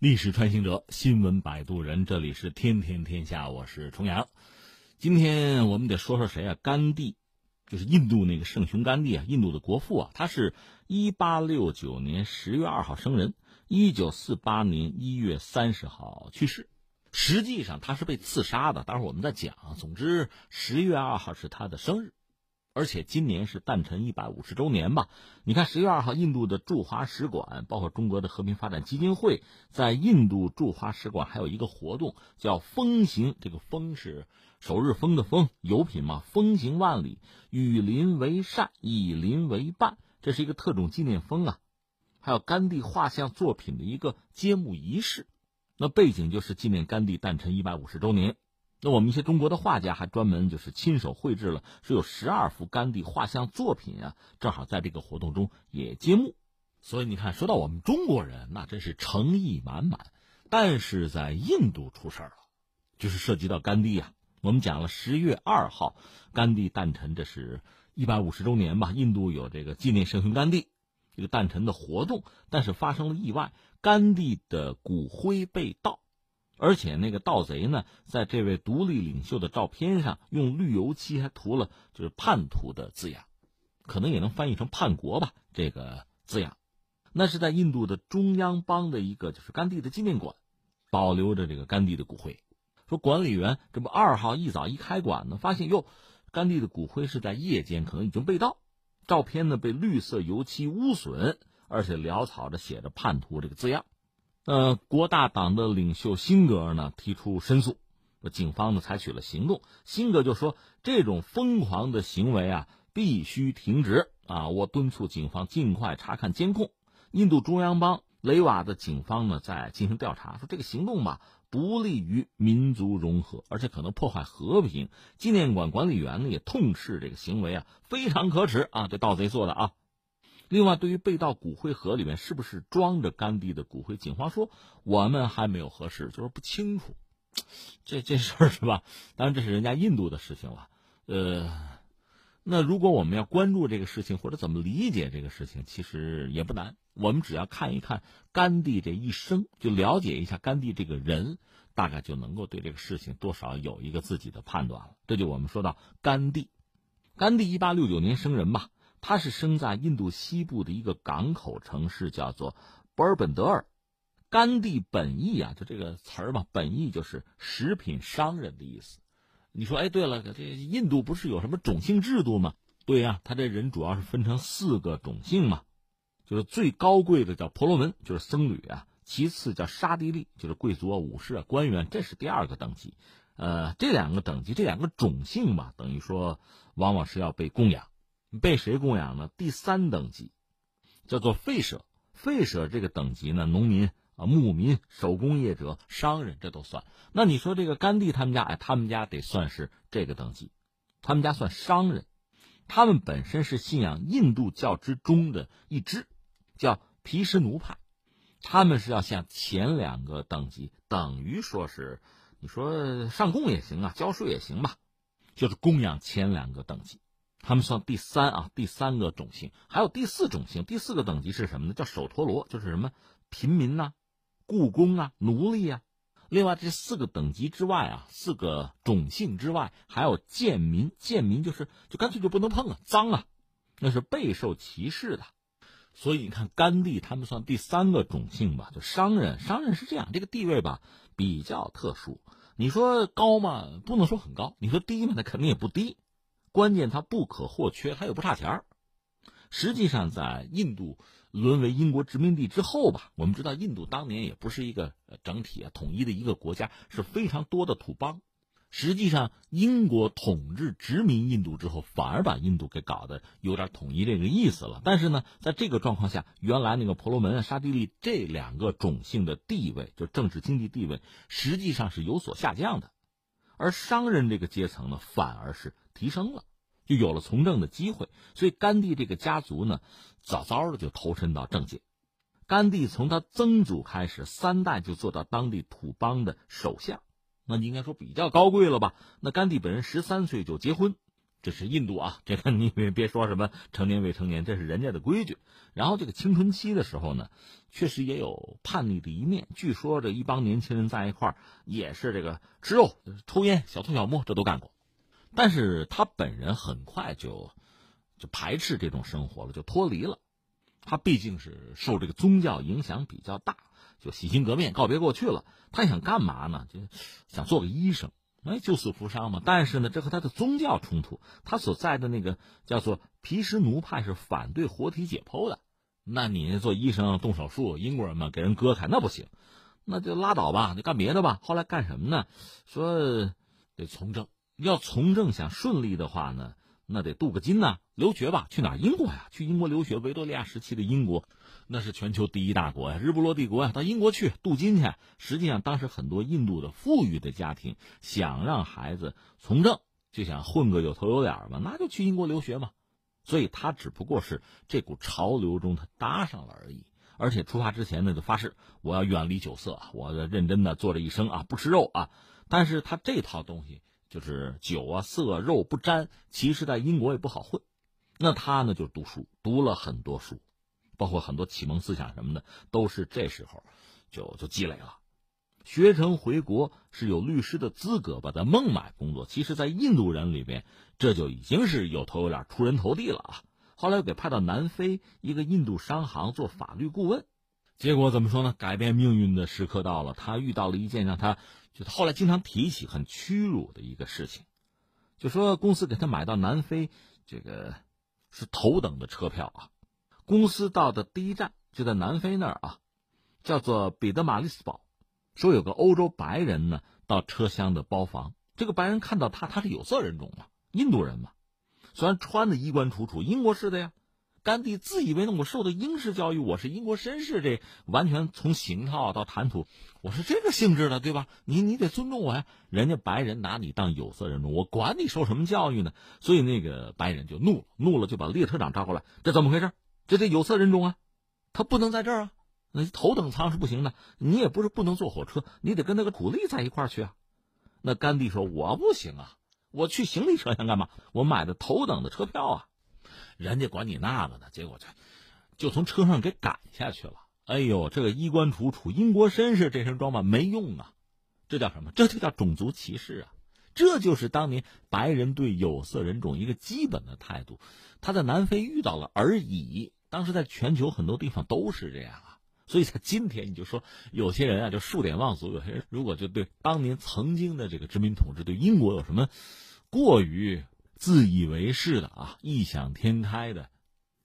历史穿行者，新闻摆渡人，这里是天天天下，我是重阳。今天我们得说说谁啊？甘地，就是印度那个圣雄甘地啊，印度的国父啊。他是一八六九年十月二号生人，一九四八年一月三十号去世。实际上他是被刺杀的，待会儿我们再讲。总之，十月二号是他的生日。而且今年是诞辰一百五十周年吧？你看十月二号，印度的驻华使馆，包括中国的和平发展基金会，在印度驻华使馆还有一个活动叫“风行”。这个“风”是首日风的“风”，油品嘛，“风行万里，与邻为善，以邻为伴”，这是一个特种纪念风啊。还有甘地画像作品的一个揭幕仪式，那背景就是纪念甘地诞辰一百五十周年。那我们一些中国的画家还专门就是亲手绘制了，是有十二幅甘地画像作品啊，正好在这个活动中也揭幕。所以你看，说到我们中国人，那真是诚意满满。但是在印度出事儿了，就是涉及到甘地啊。我们讲了十月二号，甘地诞辰，这是一百五十周年吧？印度有这个纪念圣雄甘地这个诞辰的活动，但是发生了意外，甘地的骨灰被盗。而且那个盗贼呢，在这位独立领袖的照片上用绿油漆还涂了就是叛徒的字样，可能也能翻译成叛国吧。这个字样，那是在印度的中央邦的一个就是甘地的纪念馆，保留着这个甘地的骨灰。说管理员这不二号一早一开馆呢，发现哟，甘地的骨灰是在夜间可能已经被盗，照片呢被绿色油漆污损，而且潦草着写着叛徒这个字样。呃，国大党的领袖辛格呢提出申诉，警方呢采取了行动。辛格就说这种疯狂的行为啊必须停止啊！我敦促警方尽快查看监控。印度中央邦雷瓦的警方呢在进行调查，说这个行动吧不利于民族融合，而且可能破坏和平。纪念馆管理员呢也痛斥这个行为啊非常可耻啊！这盗贼做的啊。另外，对于被盗骨灰盒里面是不是装着甘地的骨灰，警方说我们还没有核实，就是不清楚。这这事儿是吧？当然这是人家印度的事情了。呃，那如果我们要关注这个事情或者怎么理解这个事情，其实也不难。我们只要看一看甘地这一生，就了解一下甘地这个人，大概就能够对这个事情多少有一个自己的判断了。这就我们说到甘地，甘地一八六九年生人吧。他是生在印度西部的一个港口城市，叫做博尔本德尔。甘地本意啊，就这个词儿嘛，本意就是食品商人的意思。你说，哎，对了，这印度不是有什么种姓制度吗？对呀，他这人主要是分成四个种姓嘛，就是最高贵的叫婆罗门，就是僧侣啊；其次叫沙地利，就是贵族啊、武士啊、官员，这是第二个等级。呃，这两个等级，这两个种姓吧，等于说往往是要被供养。被谁供养呢？第三等级，叫做废舍。废舍这个等级呢，农民啊、牧民、手工业者、商人，这都算。那你说这个甘地他们家，哎，他们家得算是这个等级，他们家算商人。他们本身是信仰印度教之中的一支，叫毗湿奴派。他们是要像前两个等级，等于说是，你说上供也行啊，交税也行吧，就是供养前两个等级。他们算第三啊，第三个种姓，还有第四种姓，第四个等级是什么呢？叫首陀罗，就是什么平民呐、雇工啊、奴隶啊。另外这四个等级之外啊，四个种姓之外，还有贱民。贱民就是就干脆就不能碰啊，脏啊，那是备受歧视的。所以你看甘地他们算第三个种姓吧，就商人。商人是这样，这个地位吧比较特殊。你说高吗？不能说很高。你说低吗？那肯定也不低。关键它不可或缺，它又不差钱儿。实际上，在印度沦为英国殖民地之后吧，我们知道印度当年也不是一个整体啊统一的一个国家，是非常多的土邦。实际上，英国统治殖民印度之后，反而把印度给搞得有点统一这个意思了。但是呢，在这个状况下，原来那个婆罗门啊、沙地利这两个种姓的地位，就政治经济地位，实际上是有所下降的。而商人这个阶层呢，反而是提升了。就有了从政的机会，所以甘地这个家族呢，早早的就投身到政界。甘地从他曾祖开始，三代就做到当地土邦的首相，那你应该说比较高贵了吧？那甘地本人十三岁就结婚，这是印度啊，这个你别别说什么成年未成年，这是人家的规矩。然后这个青春期的时候呢，确实也有叛逆的一面。据说这一帮年轻人在一块儿也是这个吃肉、抽烟、小偷小摸，这都干过。但是他本人很快就就排斥这种生活了，就脱离了。他毕竟是受这个宗教影响比较大，就洗心革面，告别过去了。他想干嘛呢？就想做个医生。哎，救死扶伤嘛！但是呢，这和他的宗教冲突。他所在的那个叫做毗湿奴派是反对活体解剖的。那你做医生动手术，英国人嘛，给人割开那不行，那就拉倒吧，就干别的吧。后来干什么呢？说得从政，要从政想顺利的话呢，那得镀个金呐，留学吧。去哪？英国呀，去英国留学。维多利亚时期的英国。那是全球第一大国呀，日不落帝国呀！到英国去镀金去。实际上，当时很多印度的富裕的家庭想让孩子从政，就想混个有头有脸嘛，那就去英国留学嘛。所以他只不过是这股潮流中他搭上了而已。而且出发之前呢，就发誓我要远离酒色，我认真的做这一生啊，不吃肉啊。但是他这套东西就是酒啊、色、肉不沾，其实在英国也不好混。那他呢，就读书，读了很多书。包括很多启蒙思想什么的，都是这时候就就积累了。学成回国是有律师的资格吧，在孟买工作。其实，在印度人里边，这就已经是有头有脸、出人头地了啊。后来又给派到南非一个印度商行做法律顾问，结果怎么说呢？改变命运的时刻到了，他遇到了一件让他就后来经常提起很屈辱的一个事情，就说公司给他买到南非这个是头等的车票啊。公司到的第一站就在南非那儿啊，叫做彼得马利斯堡。说有个欧洲白人呢到车厢的包房，这个白人看到他，他是有色人种嘛，印度人嘛，虽然穿的衣冠楚楚，英国式的呀。甘地自以为呢，我受的英式教育，我是英国绅士，这完全从形套到谈吐，我是这个性质的，对吧？你你得尊重我呀。人家白人拿你当有色人种，我管你受什么教育呢？所以那个白人就怒了，怒了就把列车长招过来，这怎么回事？这这有色人种啊，他不能在这儿啊，那头等舱是不行的。你也不是不能坐火车，你得跟那个苦力在一块儿去啊。那甘地说：“我不行啊，我去行李车厢干嘛？我买的头等的车票啊。”人家管你那个呢，结果就就从车上给赶下去了。哎呦，这个衣冠楚楚英国绅士这身装扮没用啊，这叫什么？这就叫种族歧视啊！这就是当年白人对有色人种一个基本的态度。他在南非遇到了而已。当时在全球很多地方都是这样啊，所以在今天你就说有些人啊就数典忘祖，有些人如果就对当年曾经的这个殖民统治对英国有什么过于自以为是的啊异想天开的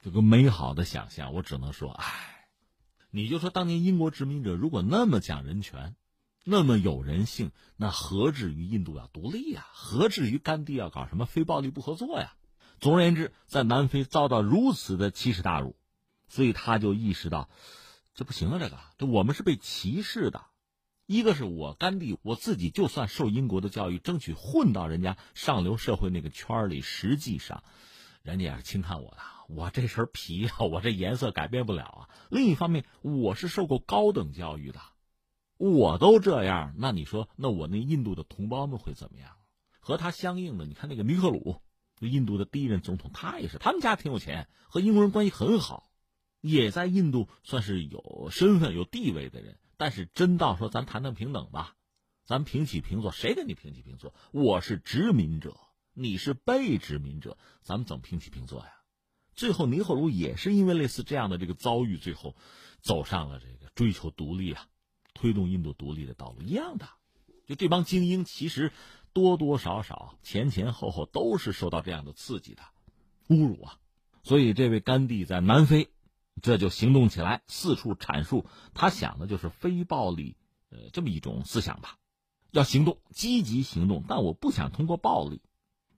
这个美好的想象，我只能说，唉，你就说当年英国殖民者如果那么讲人权，那么有人性，那何至于印度要独立呀？何至于甘地要搞什么非暴力不合作呀？总而言之，在南非遭到如此的奇耻大辱，所以他就意识到，这不行啊！这个，这我们是被歧视的。一个是我甘地，我自己就算受英国的教育，争取混到人家上流社会那个圈里，实际上，人家也是轻看我的。我这身皮啊，我这颜色改变不了啊。另一方面，我是受过高等教育的，我都这样，那你说，那我那印度的同胞们会怎么样？和他相应的，你看那个尼赫鲁。印度的第一任总统，他也是，他们家挺有钱，和英国人关系很好，也在印度算是有身份、有地位的人。但是真到说咱谈谈平等吧，咱平起平坐，谁跟你平起平坐？我是殖民者，你是被殖民者，咱们怎么平起平坐呀？最后，尼赫鲁也是因为类似这样的这个遭遇，最后走上了这个追求独立啊，推动印度独立的道路一样的。就这帮精英，其实。多多少少前前后后都是受到这样的刺激的侮辱啊，所以这位甘地在南非，这就行动起来，四处阐述他想的就是非暴力，呃，这么一种思想吧，要行动，积极行动，但我不想通过暴力，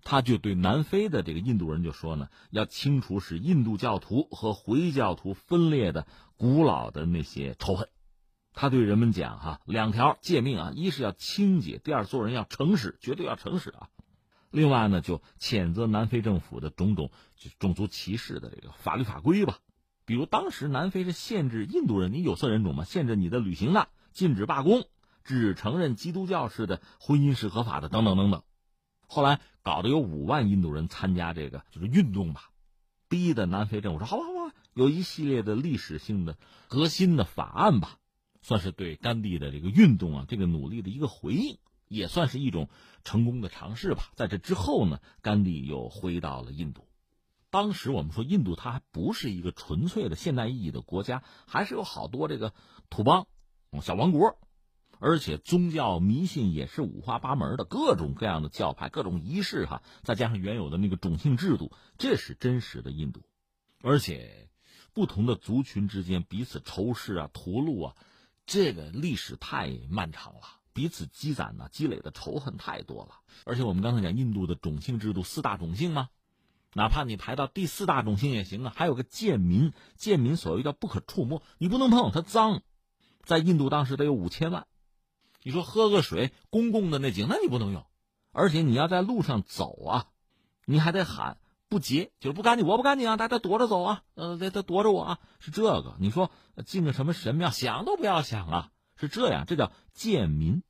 他就对南非的这个印度人就说呢，要清除使印度教徒和回教徒分裂的古老的那些仇恨。他对人们讲：“哈，两条诫命啊，一是要清洁，第二做人要诚实，绝对要诚实啊。另外呢，就谴责南非政府的种种就种族歧视的这个法律法规吧。比如当时南非是限制印度人，你有色人种嘛，限制你的旅行的，禁止罢工，只承认基督教式的婚姻是合法的，等等等等。后来搞得有五万印度人参加这个就是运动吧，逼的南非政府说好吧好吧，有一系列的历史性的革新的法案吧，算是对甘地的这个运动啊这个努力的一个回应，也算是一种成功的尝试吧。在这之后呢，甘地又回到了印度。当时我们说印度它还不是一个纯粹的现代意义的国家，还是有好多这个土邦、小王国，而且宗教迷信也是五花八门的，各种各样的教派、各种仪式哈，再加上原有的那个种姓制度，这是真实的印度。而且不同的族群之间彼此仇视啊、屠戮啊，这个历史太漫长了，彼此积攒呢、积累的仇恨太多了。而且我们刚才讲印度的种姓制度，四大种姓吗？哪怕你排到第四大种姓也行啊，还有个贱民，贱民所谓叫不可触摸，你不能碰它脏。在印度当时得有五千万，你说喝个水，公共的那井那你不能用，而且你要在路上走啊，你还得喊不洁，就是不干净，我不干净啊，大家躲着走啊，呃，得得躲着我啊，是这个。你说进个什么神庙，想都不要想啊，是这样，这叫贱民。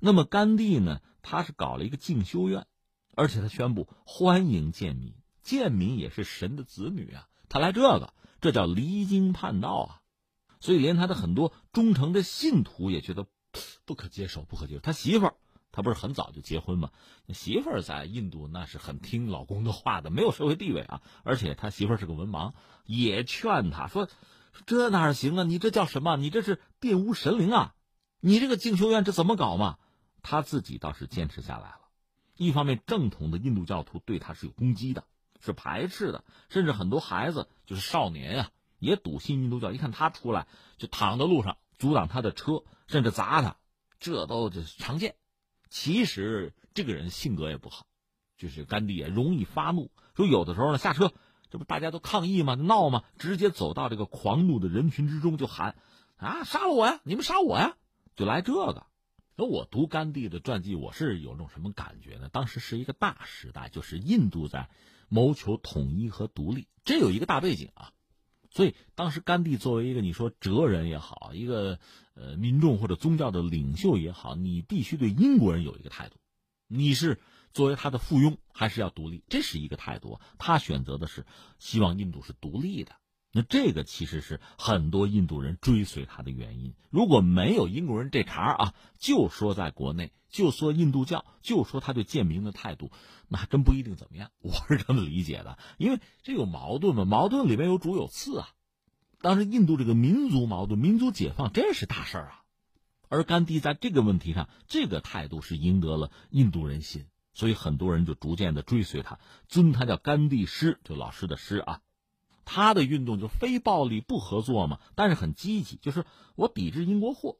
那么甘地呢，他是搞了一个静修院，而且他宣布欢迎贱民。贱民也是神的子女啊，他来这个，这叫离经叛道啊，所以连他的很多忠诚的信徒也觉得不可接受，不可接受。他媳妇儿，他不是很早就结婚吗？媳妇儿在印度那是很听老公的话的，没有社会地位啊，而且他媳妇儿是个文盲，也劝他说：“这哪行啊？你这叫什么？你这是玷污神灵啊！你这个静修院这怎么搞嘛？”他自己倒是坚持下来了。一方面，正统的印度教徒对他是有攻击的。是排斥的，甚至很多孩子就是少年啊，也笃信印度教。一看他出来，就躺在路上阻挡他的车，甚至砸他，这都就是常见。其实这个人性格也不好，就是甘地也容易发怒。说有的时候呢，下车，这不大家都抗议吗？闹吗？直接走到这个狂怒的人群之中就喊：“啊，杀了我呀！你们杀我呀！”就来这个。那我读甘地的传记，我是有种什么感觉呢？当时是一个大时代，就是印度在。谋求统一和独立，这有一个大背景啊，所以当时甘地作为一个你说哲人也好，一个呃民众或者宗教的领袖也好，你必须对英国人有一个态度，你是作为他的附庸，还是要独立？这是一个态度。他选择的是希望印度是独立的。那这个其实是很多印度人追随他的原因。如果没有英国人这茬啊，就说在国内，就说印度教，就说他对建民的态度，那还真不一定怎么样。我是这么理解的，因为这有矛盾嘛，矛盾里面有主有次啊。当时印度这个民族矛盾、民族解放，这是大事儿啊。而甘地在这个问题上，这个态度是赢得了印度人心，所以很多人就逐渐的追随他，尊他叫甘地师，就老师的师啊。他的运动就非暴力不合作嘛，但是很积极，就是我抵制英国货，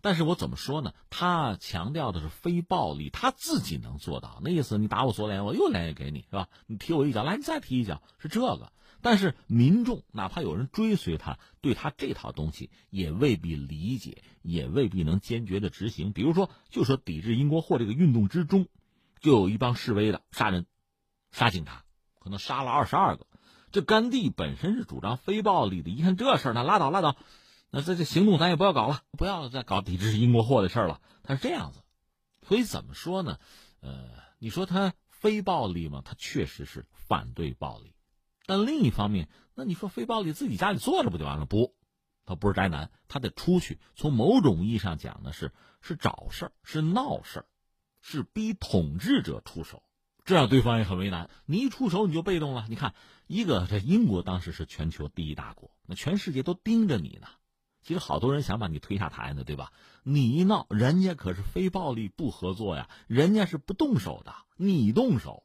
但是我怎么说呢？他强调的是非暴力，他自己能做到。那意思，你打我左脸，我右脸也给你，是吧？你踢我一脚，来你再踢一脚，是这个。但是民众哪怕有人追随他，对他这套东西也未必理解，也未必能坚决的执行。比如说，就说抵制英国货这个运动之中，就有一帮示威的杀人，杀警察，可能杀了二十二个。这甘地本身是主张非暴力的，一看这事儿，那拉倒拉倒，那这这行动咱也不要搞了，不要再搞抵制英国货的事儿了。他是这样子，所以怎么说呢？呃，你说他非暴力吗？他确实是反对暴力，但另一方面，那你说非暴力自己家里坐着不就完了？不，他不是宅男，他得出去。从某种意义上讲呢，是是找事儿，是闹事儿，是逼统治者出手。这样对方也很为难，你一出手你就被动了。你看，一个这英国当时是全球第一大国，那全世界都盯着你呢。其实好多人想把你推下台呢，对吧？你一闹，人家可是非暴力不合作呀，人家是不动手的，你动手，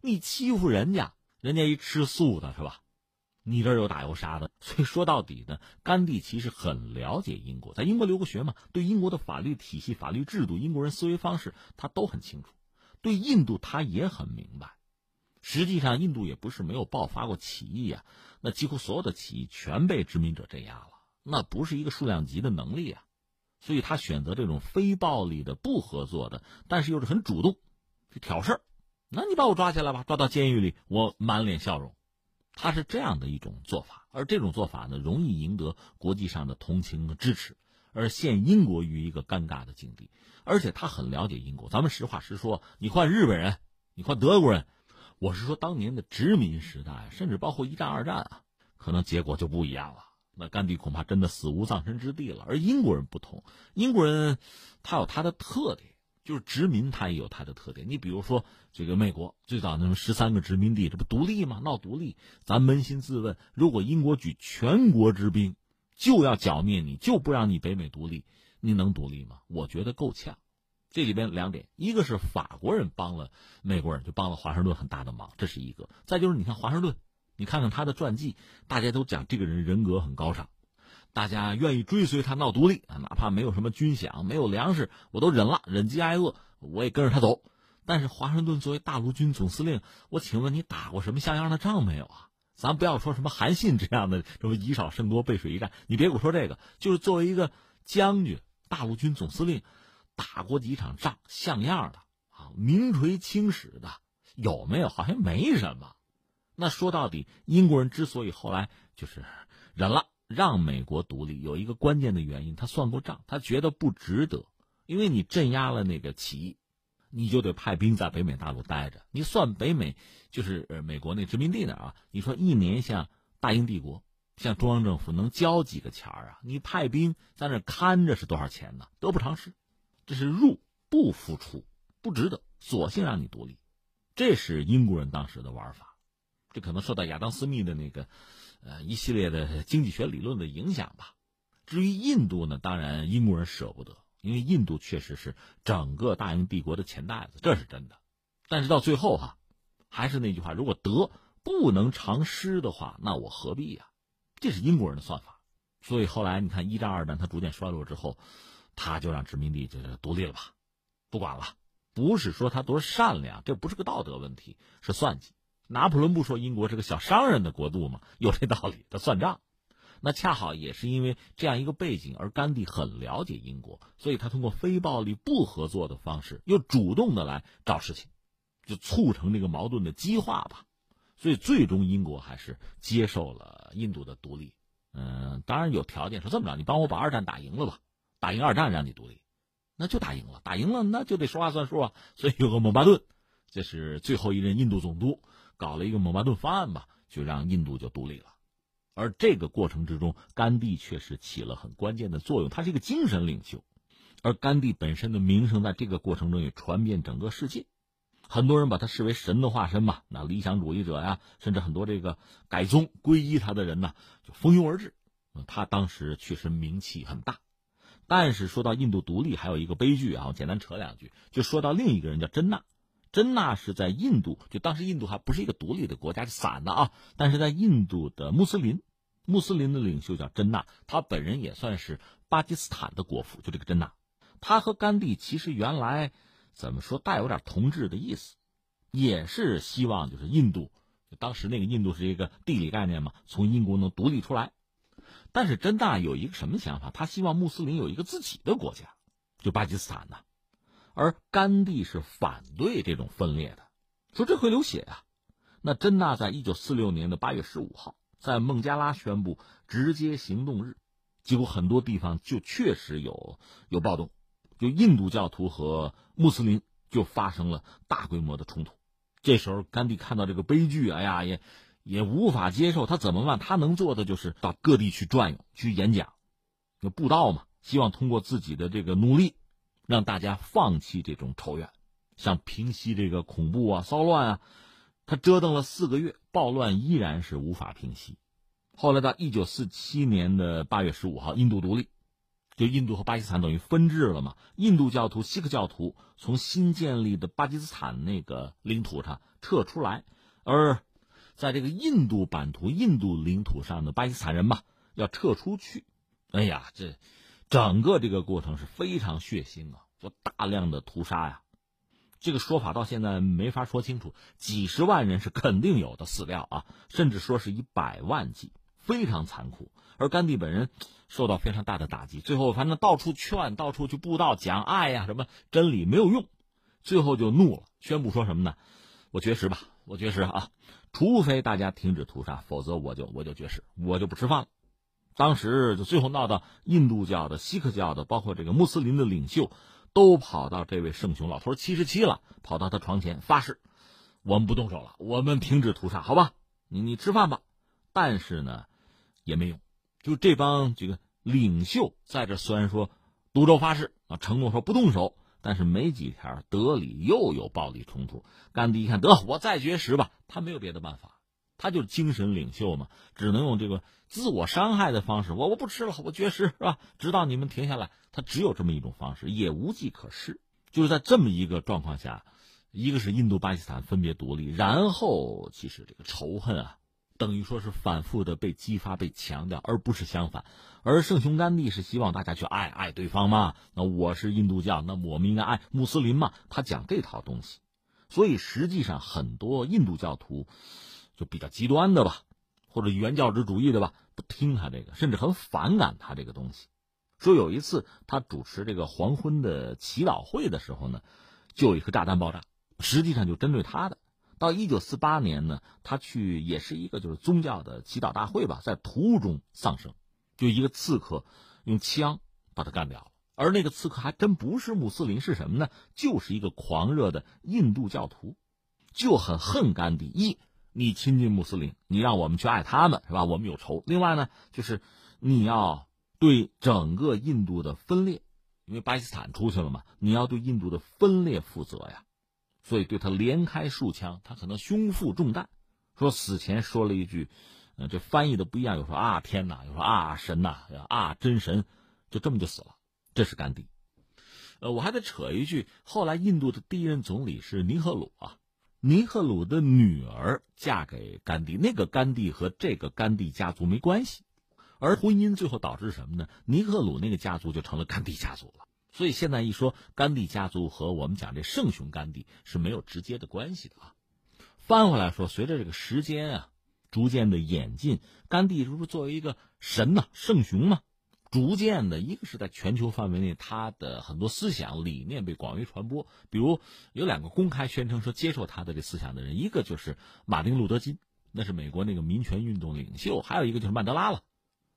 你欺负人家，人家一吃素的是吧？你这又打又杀的。所以说到底呢，甘地其实很了解英国，在英国留过学嘛，对英国的法律体系、法律制度、英国人思维方式，他都很清楚。对印度，他也很明白。实际上，印度也不是没有爆发过起义啊。那几乎所有的起义全被殖民者镇压了，那不是一个数量级的能力啊。所以他选择这种非暴力的、不合作的，但是又是很主动去挑事儿。那你把我抓起来吧，抓到监狱里，我满脸笑容。他是这样的一种做法，而这种做法呢，容易赢得国际上的同情和支持。而陷英国于一个尴尬的境地，而且他很了解英国。咱们实话实说，你换日本人，你换德国人，我是说当年的殖民时代，甚至包括一战、二战啊，可能结果就不一样了。那甘地恐怕真的死无葬身之地了。而英国人不同，英国人他有他的特点，就是殖民他也有他的特点。你比如说这个美国最早那么十三个殖民地，这不独立吗？闹独立，咱扪心自问，如果英国举全国之兵就要剿灭你，就不让你北美独立，你能独立吗？我觉得够呛。这里边两点，一个是法国人帮了美国人，就帮了华盛顿很大的忙，这是一个。再就是你看华盛顿。你看看他的传记，大家都讲这个人人格很高尚，大家愿意追随他闹独立啊，哪怕没有什么军饷、没有粮食，我都忍了，忍饥挨饿，我也跟着他走。但是华盛顿作为大陆军总司令，我请问你打过什么像样的仗没有啊？咱不要说什么韩信这样的什么以少胜多、背水一战，你别给我说这个，就是作为一个将军、大陆军总司令，打过几场仗像样的啊，名垂青史的有没有？好像没什么。那说到底，英国人之所以后来就是忍了，让美国独立，有一个关键的原因，他算过账，他觉得不值得，因为你镇压了那个起义，你就得派兵在北美大陆待着。你算北美，就是呃美国那殖民地那啊，你说一年像大英帝国，像中央政府能交几个钱儿啊？你派兵在那看着是多少钱呢？得不偿失，这是入不敷出，不值得，索性让你独立，这是英国人当时的玩法。这可能受到亚当·斯密的那个，呃，一系列的经济学理论的影响吧。至于印度呢，当然英国人舍不得，因为印度确实是整个大英帝国的钱袋子，这是真的。但是到最后哈，还是那句话，如果得不能偿失的话，那我何必呀？这是英国人的算法。所以后来你看一战、二战，他逐渐衰落之后，他就让殖民地就是独立了吧，不管了。不是说他多善良，这不是个道德问题，是算计。拿破仑不说英国是个小商人的国度吗？有这道理，他算账。那恰好也是因为这样一个背景，而甘地很了解英国，所以他通过非暴力、不合作的方式，又主动的来找事情，就促成这个矛盾的激化吧。所以最终英国还是接受了印度的独立。嗯，当然有条件，说这么着，你帮我把二战打赢了吧，打赢二战让你独立，那就打赢了，打赢了那就得说话算数啊。所以有个蒙巴顿，这是最后一任印度总督。搞了一个蒙巴顿方案吧，就让印度就独立了。而这个过程之中，甘地确实起了很关键的作用，他是一个精神领袖。而甘地本身的名声在这个过程中也传遍整个世界，很多人把他视为神的化身嘛。那理想主义者呀，甚至很多这个改宗皈依他的人呢，就蜂拥而至。他当时确实名气很大。但是说到印度独立，还有一个悲剧啊，我简单扯两句，就说到另一个人叫真纳。真纳是在印度，就当时印度还不是一个独立的国家，是散的啊。但是在印度的穆斯林，穆斯林的领袖叫真纳，他本人也算是巴基斯坦的国父。就这个真纳，他和甘地其实原来怎么说带有点同志的意思，也是希望就是印度，当时那个印度是一个地理概念嘛，从英国能独立出来。但是真纳有一个什么想法？他希望穆斯林有一个自己的国家，就巴基斯坦呢。而甘地是反对这种分裂的，说这会流血啊。那真纳在一九四六年的八月十五号，在孟加拉宣布直接行动日，几乎很多地方就确实有有暴动，就印度教徒和穆斯林就发生了大规模的冲突。这时候甘地看到这个悲剧，哎呀，也也无法接受。他怎么办？他能做的就是到各地去转悠、去演讲，就布道嘛，希望通过自己的这个努力。让大家放弃这种仇怨，想平息这个恐怖啊、骚乱啊，他折腾了四个月，暴乱依然是无法平息。后来到一九四七年的八月十五号，印度独立，就印度和巴基斯坦等于分治了嘛。印度教徒、锡克教徒从新建立的巴基斯坦那个领土上撤出来，而在这个印度版图、印度领土上的巴基斯坦人嘛，要撤出去。哎呀，这。整个这个过程是非常血腥啊，就大量的屠杀呀，这个说法到现在没法说清楚，几十万人是肯定有的死掉啊，甚至说是以百万计，非常残酷。而甘地本人受到非常大的打击，最后反正到处劝，到处去布道讲爱呀，什么真理没有用，最后就怒了，宣布说什么呢？我绝食吧，我绝食啊，除非大家停止屠杀，否则我就我就绝食，我就不吃饭了。当时就最后闹到印度教的、锡克教的，包括这个穆斯林的领袖，都跑到这位圣雄老头七十七了，跑到他床前发誓：我们不动手了，我们停止屠杀，好吧？你你吃饭吧。但是呢，也没用。就这帮这个领袖在这，虽然说赌咒发誓啊，承诺说不动手，但是没几天，德里又有暴力冲突。甘地一看，得我再绝食吧，他没有别的办法，他就精神领袖嘛，只能用这个自我伤害的方式，我我不吃了，我绝食是吧？直到你们停下来，他只有这么一种方式，也无计可施。就是在这么一个状况下，一个是印度、巴基斯坦分别独立，然后其实这个仇恨啊。等于说是反复的被激发、被强调，而不是相反。而圣雄甘地是希望大家去爱爱对方嘛？那我是印度教，那我们应该爱穆斯林嘛？他讲这套东西，所以实际上很多印度教徒就比较极端的吧，或者原教旨主义的吧，不听他这个，甚至很反感他这个东西。说有一次他主持这个黄昏的祈祷会的时候呢，就有一颗炸弹爆炸，实际上就针对他的。到一九四八年呢，他去也是一个就是宗教的祈祷大会吧，在途中丧生，就一个刺客用枪把他干掉了。而那个刺客还真不是穆斯林，是什么呢？就是一个狂热的印度教徒，就很恨甘地。一，你亲近穆斯林，你让我们去爱他们，是吧？我们有仇。另外呢，就是你要对整个印度的分裂，因为巴基斯坦出去了嘛，你要对印度的分裂负责呀。所以对他连开数枪，他可能胸负重担。说死前说了一句，呃，这翻译的不一样，有说啊天哪，有说啊神呐，啊真神，就这么就死了。这是甘地。呃，我还得扯一句，后来印度的第一任总理是尼赫鲁啊，尼赫鲁的女儿嫁给甘地，那个甘地和这个甘地家族没关系，而婚姻最后导致什么呢？尼赫鲁那个家族就成了甘地家族了。所以现在一说甘地家族和我们讲这圣雄甘地是没有直接的关系的啊。翻回来说，随着这个时间啊逐渐的演进，甘地不是作为一个神呐、圣雄嘛，逐渐的一个是在全球范围内，他的很多思想理念被广为传播。比如有两个公开宣称说接受他的这思想的人，一个就是马丁路德金，那是美国那个民权运动领袖；还有一个就是曼德拉了，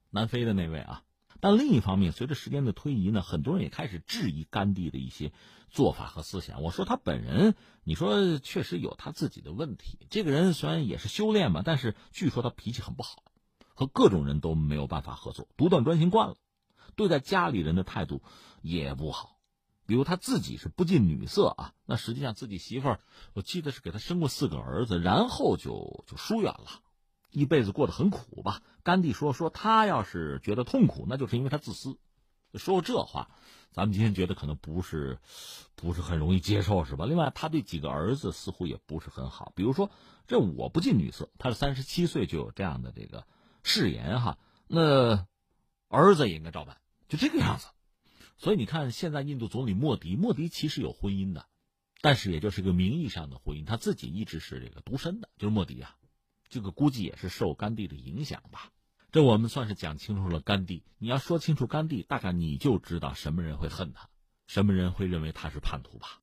南非的那位啊。但另一方面，随着时间的推移呢，很多人也开始质疑甘地的一些做法和思想。我说他本人，你说确实有他自己的问题。这个人虽然也是修炼嘛，但是据说他脾气很不好，和各种人都没有办法合作，独断专行惯了，对待家里人的态度也不好。比如他自己是不近女色啊，那实际上自己媳妇儿，我记得是给他生过四个儿子，然后就就疏远了。一辈子过得很苦吧？甘地说：“说他要是觉得痛苦，那就是因为他自私。”说这话，咱们今天觉得可能不是，不是很容易接受，是吧？另外，他对几个儿子似乎也不是很好。比如说，这我不近女色，他是三十七岁就有这样的这个誓言哈。那儿子也应该照办，就这个样子。所以你看，现在印度总理莫迪，莫迪其实有婚姻的，但是也就是个名义上的婚姻，他自己一直是这个独身的，就是莫迪啊。这个估计也是受甘地的影响吧，这我们算是讲清楚了甘地。你要说清楚甘地，大概你就知道什么人会恨他，什么人会认为他是叛徒吧。